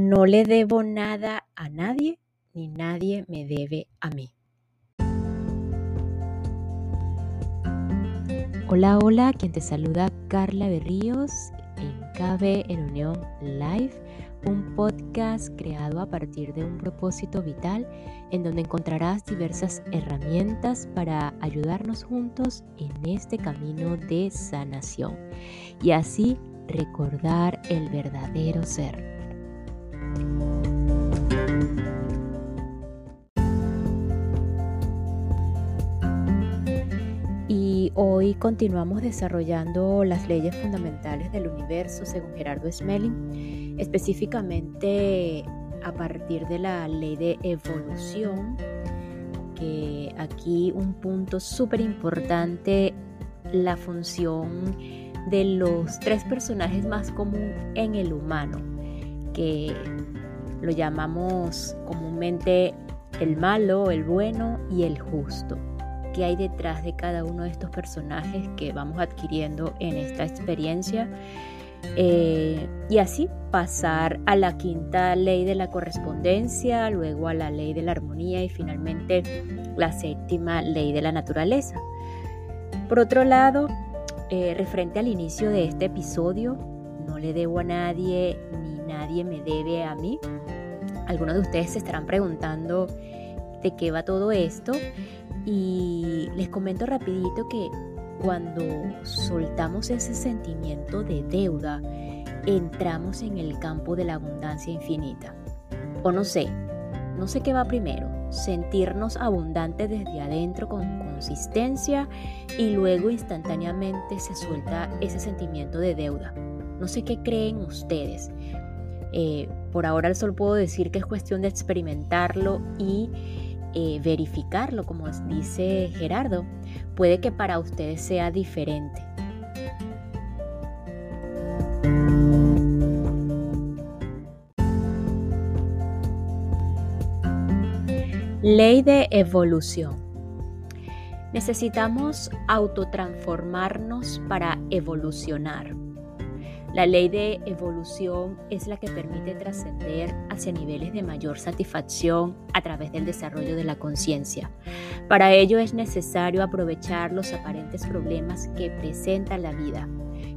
No le debo nada a nadie, ni nadie me debe a mí. Hola, hola, quien te saluda Carla Berríos en KB en Unión Live, un podcast creado a partir de un propósito vital en donde encontrarás diversas herramientas para ayudarnos juntos en este camino de sanación y así recordar el verdadero ser. Y hoy continuamos desarrollando las leyes fundamentales del universo según Gerardo Smelling, específicamente a partir de la ley de evolución, que aquí un punto súper importante, la función de los tres personajes más comunes en el humano, lo llamamos comúnmente el malo, el bueno y el justo. ¿Qué hay detrás de cada uno de estos personajes que vamos adquiriendo en esta experiencia? Eh, y así pasar a la quinta ley de la correspondencia, luego a la ley de la armonía y finalmente la séptima ley de la naturaleza. Por otro lado, eh, referente al inicio de este episodio, no le debo a nadie ni nadie me debe a mí. Algunos de ustedes se estarán preguntando de qué va todo esto y les comento rapidito que cuando soltamos ese sentimiento de deuda, entramos en el campo de la abundancia infinita. O no sé, no sé qué va primero, sentirnos abundantes desde adentro con consistencia y luego instantáneamente se suelta ese sentimiento de deuda. No sé qué creen ustedes, eh, por ahora solo puedo decir que es cuestión de experimentarlo y eh, verificarlo, como dice Gerardo. Puede que para ustedes sea diferente. Ley de evolución. Necesitamos autotransformarnos para evolucionar. La ley de evolución es la que permite trascender hacia niveles de mayor satisfacción a través del desarrollo de la conciencia. Para ello es necesario aprovechar los aparentes problemas que presenta la vida,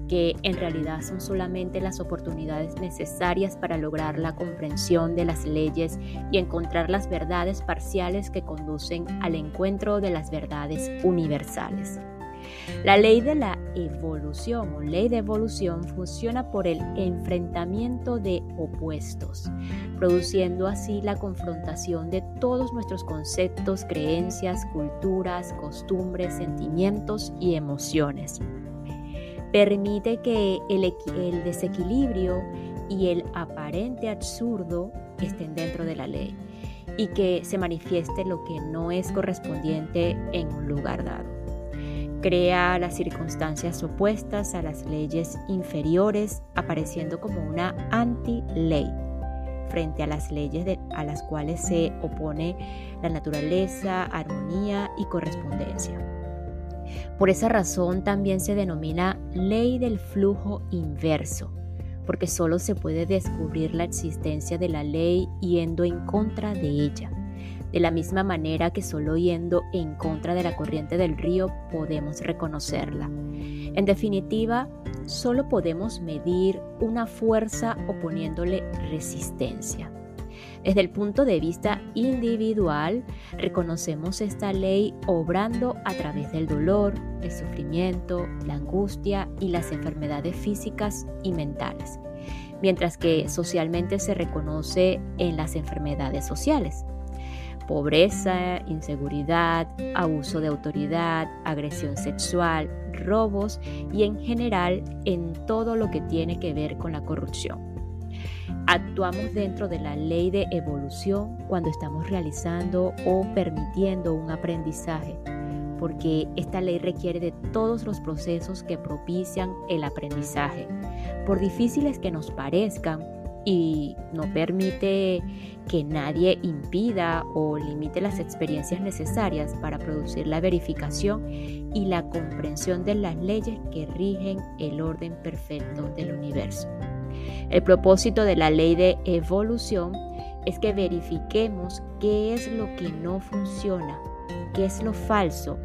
que en realidad son solamente las oportunidades necesarias para lograr la comprensión de las leyes y encontrar las verdades parciales que conducen al encuentro de las verdades universales. La ley de la evolución o ley de evolución funciona por el enfrentamiento de opuestos, produciendo así la confrontación de todos nuestros conceptos, creencias, culturas, costumbres, sentimientos y emociones. Permite que el, desequilibrio y el aparente absurdo estén dentro de la ley y que se manifieste lo que no es correspondiente en un lugar dado crea las circunstancias opuestas a las leyes inferiores, apareciendo como una anti-ley frente a las leyes a las cuales se opone la naturaleza, armonía y correspondencia. Por esa razón también se denomina ley del flujo inverso, porque solo se puede descubrir la existencia de la ley yendo en contra de ella de la misma manera que solo yendo en contra de la corriente del río podemos reconocerla. En definitiva, solo podemos medir una fuerza oponiéndole resistencia. Desde el punto de vista individual, reconocemos esta ley obrando a través del dolor, el sufrimiento, la angustia y las enfermedades físicas y mentales, mientras que socialmente se reconoce en las enfermedades sociales pobreza, inseguridad, abuso de autoridad, agresión sexual, robos y en general en todo lo que tiene que ver con la corrupción. Actuamos dentro de la ley de evolución cuando estamos realizando o permitiendo un aprendizaje, porque esta ley requiere de todos los procesos que propician el aprendizaje. Por difíciles que nos parezcan, y no permite que nadie impida o limite las experiencias necesarias para producir la verificación y la comprensión de las leyes que rigen el orden perfecto del universo. El propósito de la ley de evolución es que verifiquemos qué es lo que no funciona, qué es lo falso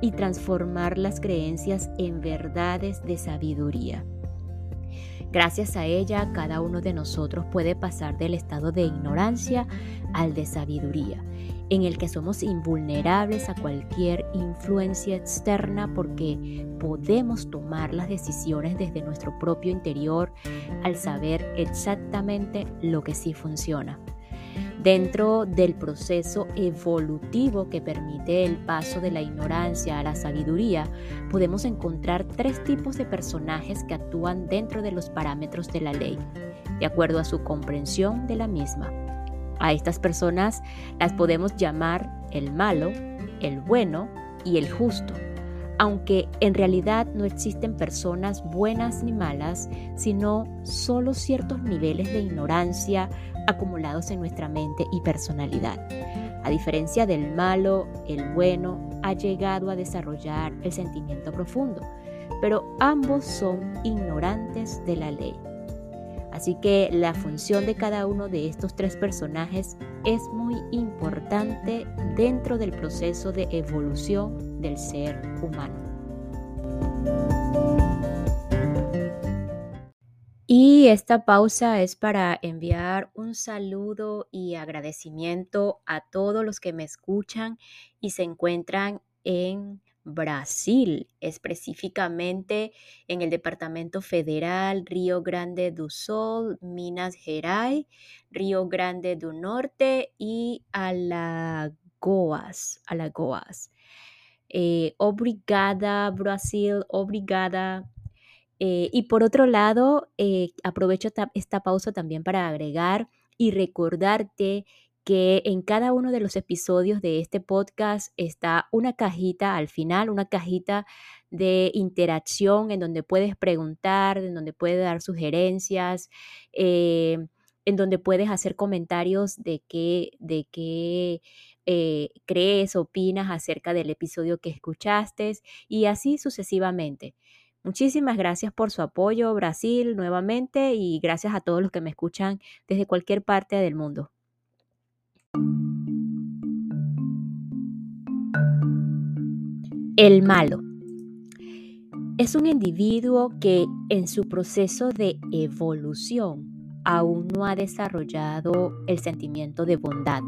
y transformar las creencias en verdades de sabiduría. Gracias a ella, cada uno de nosotros puede pasar del estado de ignorancia al de sabiduría, en el que somos invulnerables a cualquier influencia externa porque podemos tomar las decisiones desde nuestro propio interior al saber exactamente lo que sí funciona. Dentro del proceso evolutivo que permite el paso de la ignorancia a la sabiduría, podemos encontrar tres tipos de personajes que actúan dentro de los parámetros de la ley, de acuerdo a su comprensión de la misma. A estas personas las podemos llamar el malo, el bueno y el justo aunque en realidad no existen personas buenas ni malas, sino solo ciertos niveles de ignorancia acumulados en nuestra mente y personalidad. A diferencia del malo, el bueno ha llegado a desarrollar el sentimiento profundo, pero ambos son ignorantes de la ley. Así que la función de cada uno de estos tres personajes es muy importante dentro del proceso de evolución del ser humano. Y esta pausa es para enviar un saludo y agradecimiento a todos los que me escuchan y se encuentran en Brasil, específicamente en el Departamento Federal, Río Grande do Sul, Minas Gerais, Río Grande do Norte y Alagoas. Alagoas. Eh, obrigada, Brasil, obrigada. Eh, y por otro lado, eh, aprovecho esta pausa también para agregar y recordarte que en cada uno de los episodios de este podcast está una cajita al final, una cajita de interacción en donde puedes preguntar, en donde puedes dar sugerencias, en donde puedes hacer comentarios de qué, de qué eh, crees, opinas acerca del episodio que escuchaste y así sucesivamente. Muchísimas gracias por su apoyo, Brasil, nuevamente, y gracias a todos los que me escuchan desde cualquier parte del mundo. El malo es un individuo que en su proceso de evolución aún no ha desarrollado el sentimiento de bondad,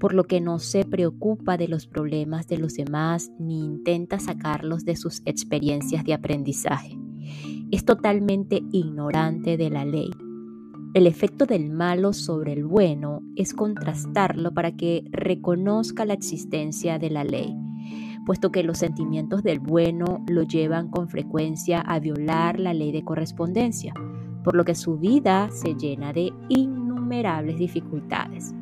por lo que no se preocupa de los problemas de los demás ni intenta sacarlos de sus experiencias de aprendizaje. Es totalmente ignorante de la ley el efecto del malo sobre el bueno es contrastarlo para que reconozca la existencia de la ley, puesto que los sentimientos del bueno lo llevan con frecuencia a violar la ley de correspondencia, por lo que su vida se llena de innumerables dificultades.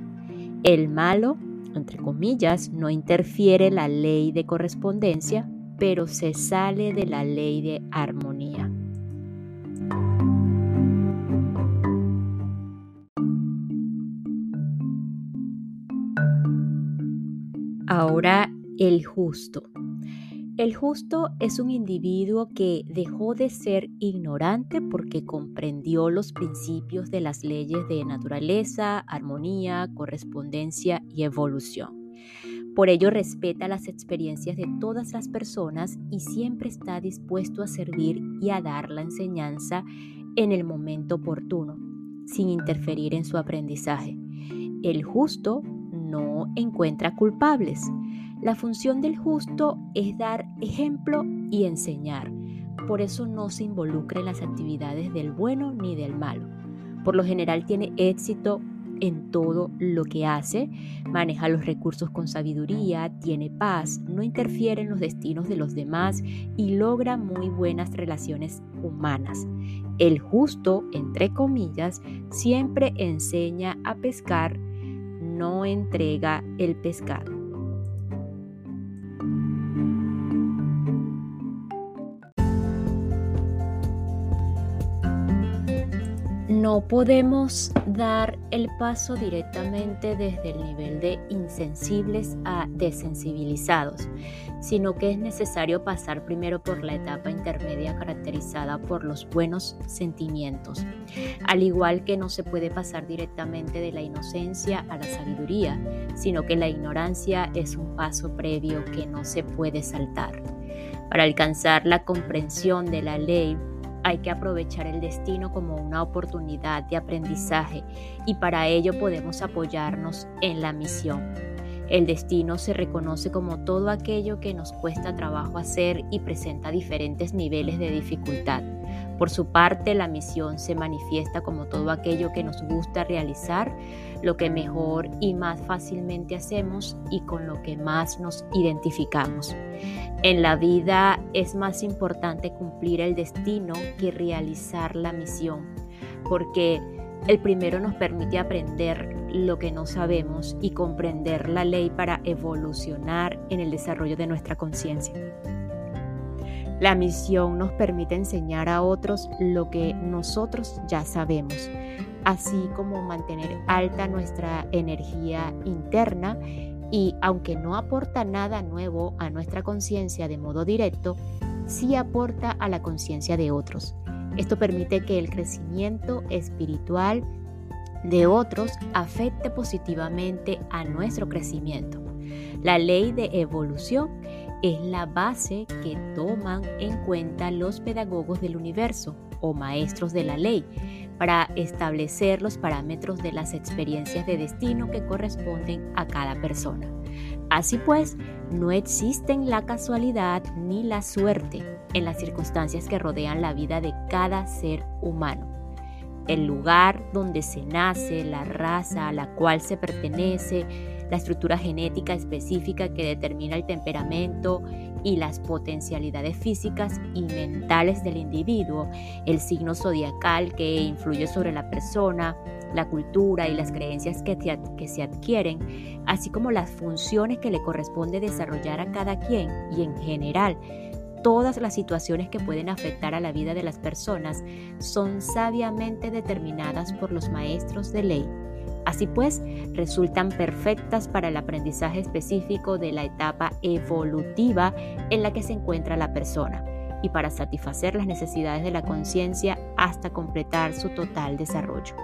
El malo, entre comillas, no interfiere la ley de correspondencia, pero se sale de la ley de armonía. Ahora, el justo. El justo es un individuo que dejó de ser ignorante porque comprendió los principios de las leyes de naturaleza, armonía, correspondencia y evolución. Por ello respeta las experiencias de todas las personas y siempre está dispuesto a servir y a dar la enseñanza en el momento oportuno, sin interferir en su aprendizaje. El justo no encuentra culpables. La función del justo es dar ejemplo y enseñar. Por eso no se involucra en las actividades del bueno ni del malo. Por lo general tiene éxito en todo lo que hace, maneja los recursos con sabiduría, tiene paz, no interfiere en los destinos de los demás y logra muy buenas relaciones humanas. El justo, entre comillas, siempre enseña a pescar no entrega el pescado. No podemos dar el paso directamente desde el nivel de insensibles a desensibilizados, sino que es necesario pasar primero por la etapa intermedia caracterizada por los buenos sentimientos, al igual que no se puede pasar directamente de la inocencia a la sabiduría, sino que la ignorancia es un paso previo que no se puede saltar. Para alcanzar la comprensión de la ley, hay que aprovechar el destino como una oportunidad de aprendizaje y para ello podemos apoyarnos en la misión. El destino se reconoce como todo aquello que nos cuesta trabajo hacer y presenta diferentes niveles de dificultad. Por su parte, la misión se manifiesta como todo aquello que nos gusta realizar, lo que mejor y más fácilmente hacemos y con lo que más nos identificamos. En la vida es más importante cumplir el destino que realizar la misión, porque el primero nos permite aprender lo que no sabemos y comprender la ley para evolucionar en el desarrollo de nuestra conciencia. La misión nos permite enseñar a otros lo que nosotros ya sabemos, así como mantener alta nuestra energía interna y aunque no aporta nada nuevo a nuestra conciencia de modo directo, sí aporta a la conciencia de otros. Esto permite que el crecimiento espiritual de otros afecte positivamente a nuestro crecimiento. La ley de evolución es la base que toman en cuenta los pedagogos del universo o maestros de la ley para establecer los parámetros de las experiencias de destino que corresponden a cada persona. Así pues, no existen la casualidad ni la suerte en las circunstancias que rodean la vida de cada ser humano el lugar donde se nace, la raza a la cual se pertenece, la estructura genética específica que determina el temperamento y las potencialidades físicas y mentales del individuo, el signo zodiacal que influye sobre la persona, la cultura y las creencias que, se adquieren, así como las funciones que le corresponde desarrollar a cada quien y en general todas las situaciones que pueden afectar a la vida de las personas son sabiamente determinadas por los maestros de ley. Así pues, resultan perfectas para el aprendizaje específico de la etapa evolutiva en la que se encuentra la persona y para satisfacer las necesidades de la conciencia hasta completar su total desarrollo.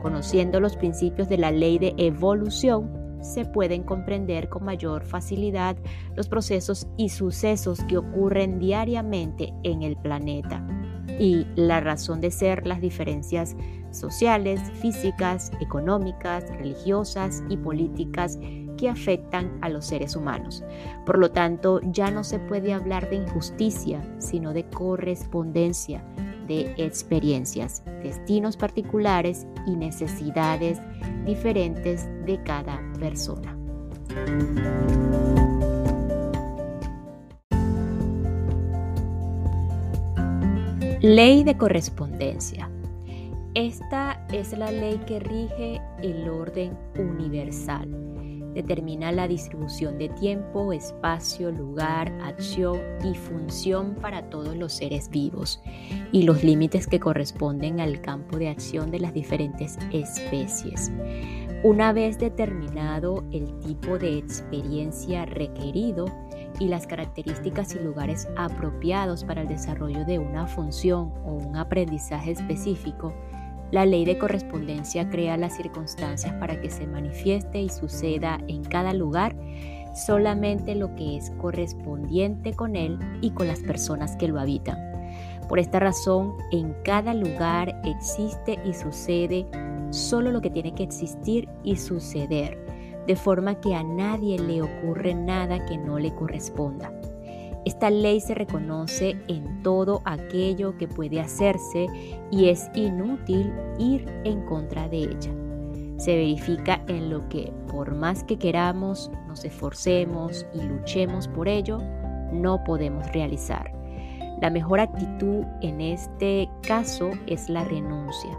Conociendo los principios de la ley de evolución, se pueden comprender con mayor facilidad los procesos y sucesos que ocurren diariamente en el planeta y la razón de ser las diferencias sociales, físicas, económicas, religiosas y políticas que afectan a los seres humanos. Por lo tanto, ya no se puede hablar de injusticia, sino de correspondencia, de experiencias, destinos particulares y necesidades diferentes de cada persona. Ley de correspondencia. Esta es la ley que rige el orden universal Determina la distribución de tiempo, espacio, lugar, acción y función para todos los seres vivos y los límites que corresponden al campo de acción de las diferentes especies. Una vez determinado el tipo de experiencia requerido y las características y lugares apropiados para el desarrollo de una función o un aprendizaje específico, la ley de correspondencia crea las circunstancias para que se manifieste y suceda en cada lugar solamente lo que es correspondiente con él y con las personas que lo habitan. Por esta razón, en cada lugar existe y sucede solo lo que tiene que existir y suceder, de forma que a nadie le ocurre nada que no le corresponda. Esta ley se reconoce en todo aquello que puede hacerse y es inútil ir en contra de ella. Se verifica en lo que, por más que queramos, nos esforcemos y luchemos por ello, no podemos realizar. La mejor actitud en este caso es la renuncia.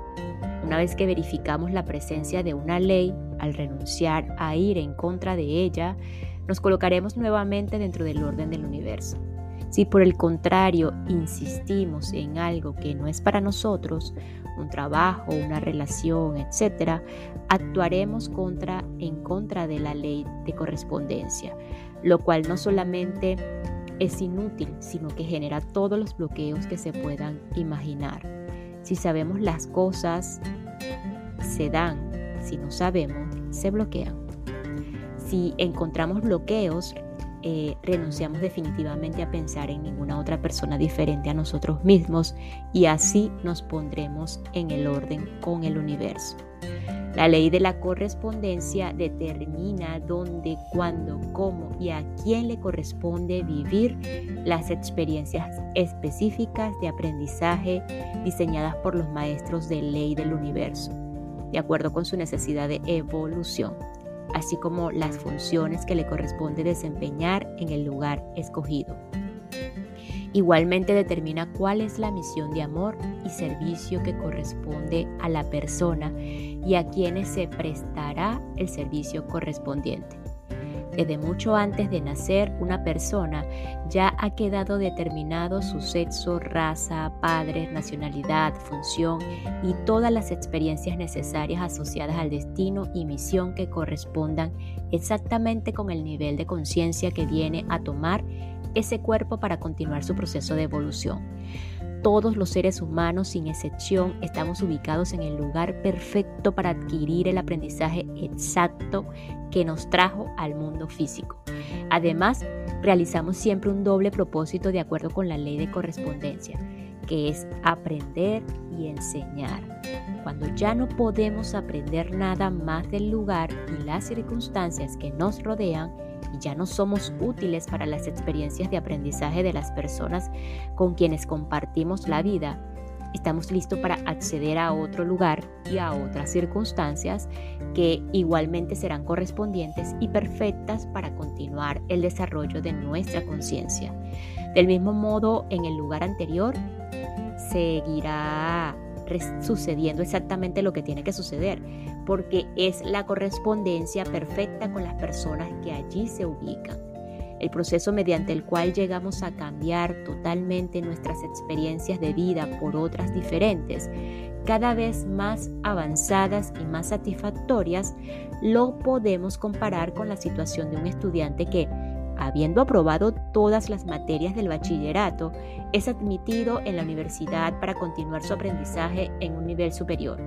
Una vez que verificamos la presencia de una ley, al renunciar a ir en contra de ella, nos colocaremos nuevamente dentro del orden del universo. Si por el contrario insistimos en algo que no es para nosotros, un trabajo, una relación, etc., actuaremos contra, en contra de la ley de correspondencia, lo cual no solamente es inútil, sino que genera todos los bloqueos que se puedan imaginar. Si sabemos las cosas, se dan, si no sabemos, se bloquean. Si encontramos bloqueos, eh, renunciamos definitivamente a pensar en ninguna otra persona diferente a nosotros mismos y así nos pondremos en el orden con el universo. La ley de la correspondencia determina dónde, cuándo, cómo y a quién le corresponde vivir las experiencias específicas de aprendizaje diseñadas por los maestros de ley del universo, de acuerdo con su necesidad de evolución así como las funciones que le corresponde desempeñar en el lugar escogido. Igualmente determina cuál es la misión de amor y servicio que corresponde a la persona y a quienes se prestará el servicio correspondiente. Desde mucho antes de nacer, una persona ya ha quedado determinado su sexo, raza, padres, nacionalidad, función y todas las experiencias necesarias asociadas al destino y misión que correspondan exactamente con el nivel de conciencia que viene a tomar ese cuerpo para continuar su proceso de evolución. Todos los seres humanos, sin excepción, estamos ubicados en el lugar perfecto para adquirir el aprendizaje exacto que nos trajo al mundo físico. Además, realizamos siempre un doble propósito de acuerdo con la ley de correspondencia, que es aprender y enseñar. Cuando ya no podemos aprender nada más del lugar y las circunstancias que nos rodean, y ya no somos útiles para las experiencias de aprendizaje de las personas con quienes compartimos la vida, estamos listos para acceder a otro lugar y a otras circunstancias que igualmente serán correspondientes y perfectas para continuar el desarrollo de nuestra conciencia. Del mismo modo, en el lugar anterior seguirá sucediendo exactamente lo que tiene que suceder, porque es la correspondencia perfecta con las personas que allí se ubican. El proceso mediante el cual llegamos a cambiar totalmente nuestras experiencias de vida por otras diferentes, cada vez más avanzadas y más satisfactorias, lo podemos comparar con la situación de un estudiante que habiendo aprobado todas las materias del bachillerato, es admitido en la universidad para continuar su aprendizaje en un nivel superior,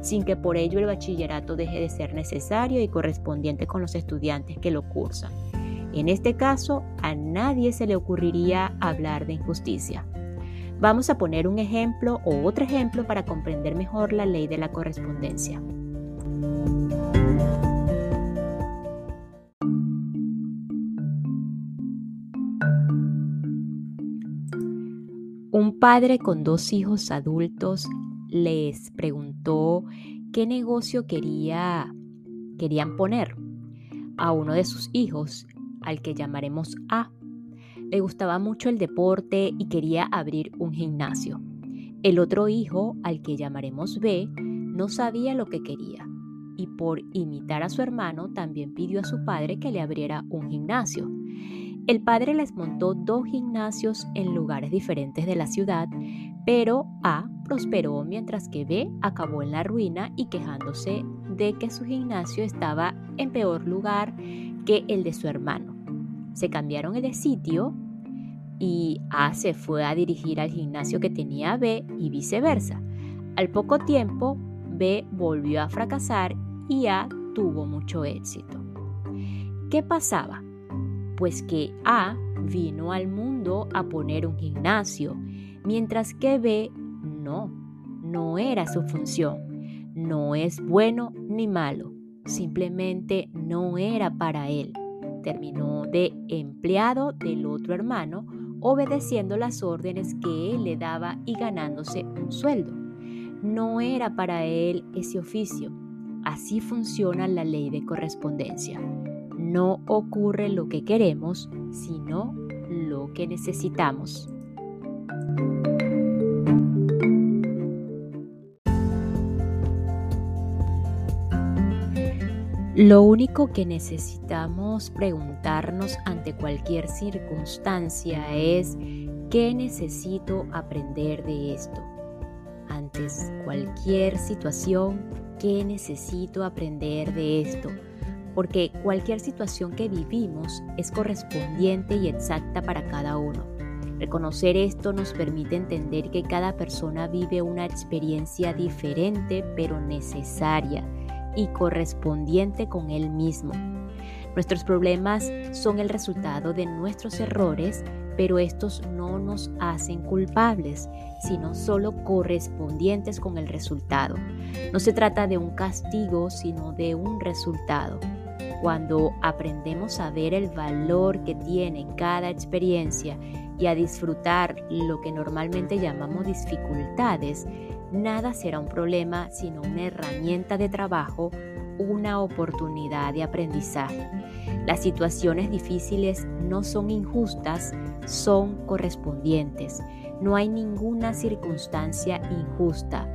sin que por ello el bachillerato deje de ser necesario y correspondiente con los estudiantes que lo cursan. En este caso, a nadie se le ocurriría hablar de injusticia. Vamos a poner un ejemplo o otro ejemplo para comprender mejor la ley de la correspondencia. Un padre con dos hijos adultos les preguntó qué negocio quería, querían poner. A uno de sus hijos, al que llamaremos A, le gustaba mucho el deporte y quería abrir un gimnasio. El otro hijo, al que llamaremos B, no sabía lo que quería y por imitar a su hermano también pidió a su padre que le abriera un gimnasio. El padre les montó dos gimnasios en lugares diferentes de la ciudad, pero A prosperó mientras que B acabó en la ruina y quejándose de que su gimnasio estaba en peor lugar que el de su hermano. Se cambiaron de sitio y A se fue a dirigir al gimnasio que tenía B y viceversa. Al poco tiempo, B volvió a fracasar y A tuvo mucho éxito. ¿Qué pasaba? Pues que A vino al mundo a poner un gimnasio, mientras que B no, no era su función. No es bueno ni malo, simplemente no era para él. Terminó de empleado del otro hermano, obedeciendo las órdenes que él le daba y ganándose un sueldo. No era para él ese oficio. Así funciona la ley de correspondencia no ocurre lo que queremos, sino lo que necesitamos. Lo único que necesitamos preguntarnos ante cualquier circunstancia es ¿qué necesito aprender de esto? antes cualquier situación qué necesito aprender de esto, porque cualquier situación que vivimos es correspondiente y exacta para cada uno. Reconocer esto nos permite entender que cada persona vive una experiencia diferente pero necesaria y correspondiente con él mismo. Nuestros problemas son el resultado de nuestros errores, pero estos no nos hacen culpables, sino solo correspondientes con el resultado. No se trata de un castigo, sino de un resultado. Cuando aprendemos a ver el valor que tiene cada experiencia y a disfrutar lo que normalmente llamamos dificultades, nada será un problema sino una herramienta de trabajo, una oportunidad de aprendizaje. Las situaciones difíciles no son injustas, son correspondientes. No hay ninguna circunstancia injusta.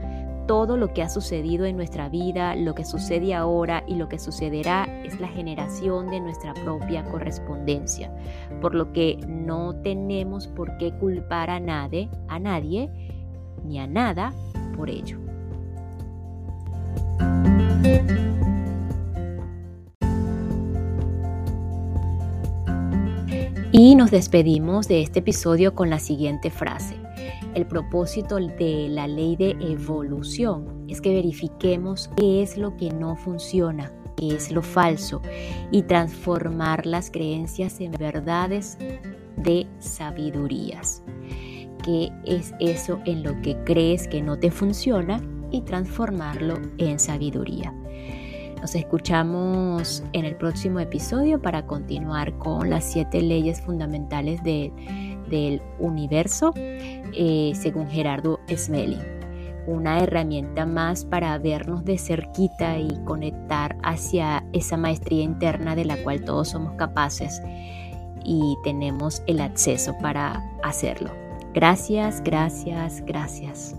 Todo lo que ha sucedido en nuestra vida, lo que sucede ahora y lo que sucederá es la generación de nuestra propia correspondencia. Por lo que no tenemos por qué culpar a nadie, a nadie ni a nada por ello. Y nos despedimos de este episodio con la siguiente frase. El propósito de la ley de evolución. Es que verifiquemos qué es lo que no funciona, qué es lo falso y transformar las creencias en verdades de sabidurías. Qué es eso en lo que crees que no te funciona y transformarlo en sabiduría. Nos escuchamos en el próximo episodio para continuar con las siete leyes fundamentales del universo eh, según Gerardo Smelling. Una herramienta más para vernos de cerquita y conectar hacia esa maestría interna de la cual todos somos capaces y tenemos el acceso para hacerlo. Gracias, gracias, gracias.